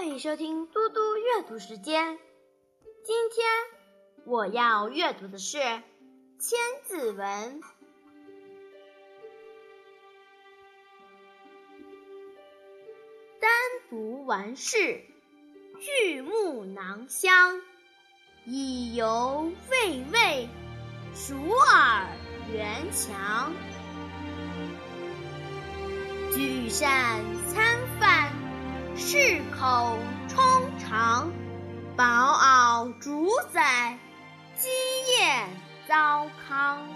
欢迎收听嘟嘟阅读时间。今天我要阅读的是《千字文》。单独完事，巨木囊香，以犹未味，熟尔圆强。聚善餐饭，适口充肠，饱敖主宰，积业糟糠。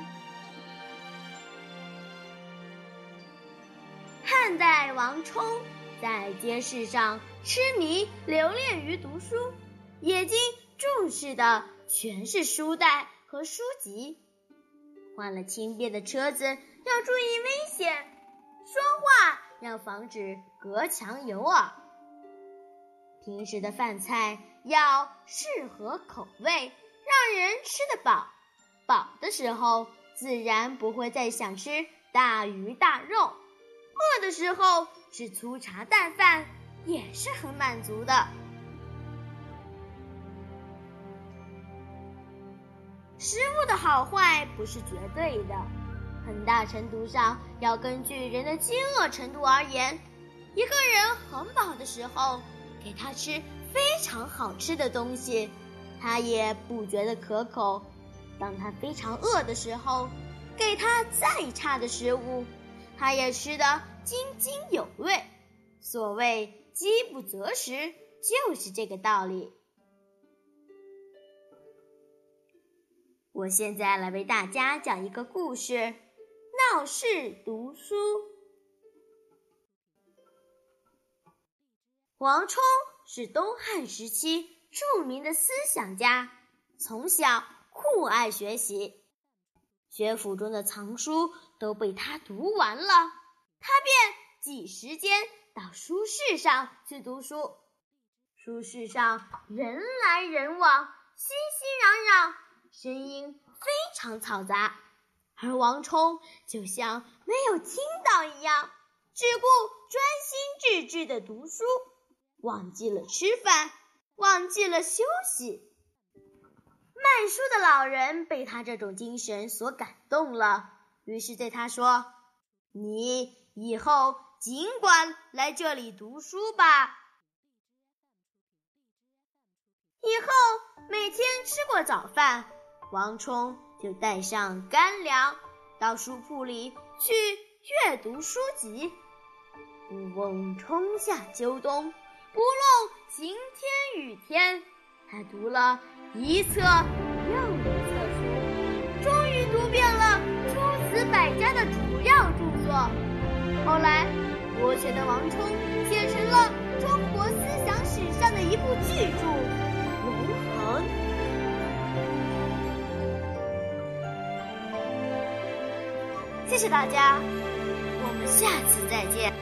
汉代王充。在街市上痴迷留恋于读书，眼睛注视的全是书袋和书籍。换了轻便的车子要注意危险，说话要防止隔墙有耳。平时的饭菜要适合口味，让人吃得饱。饱的时候自然不会再想吃大鱼大肉。饿的时候吃粗茶淡饭也是很满足的。食物的好坏不是绝对的，很大程度上要根据人的饥饿程度而言。一个人很饱的时候，给他吃非常好吃的东西，他也不觉得可口；当他非常饿的时候，给他再差的食物。他也吃得津津有味。所谓饥不择食，就是这个道理。我现在来为大家讲一个故事：闹市读书。王充是东汉时期著名的思想家，从小酷爱学习。学府中的藏书都被他读完了，他便挤时间到书市上去读书。书市上人来人往，熙熙攘攘，声音非常嘈杂，而王充就像没有听到一样，只顾专心致志的读书，忘记了吃饭，忘记了休息。卖书的老人被他这种精神所感动了，于是对他说：“你以后尽管来这里读书吧。”以后每天吃过早饭，王充就带上干粮到书铺里去阅读书籍。不问春夏秋冬，不论晴天雨天，他读了。一册又一册书，终于读遍了诸子百家的主要著作。后来，国学的王充写成了中国思想史上的一部巨著《论衡》。谢谢大家，我们下次再见。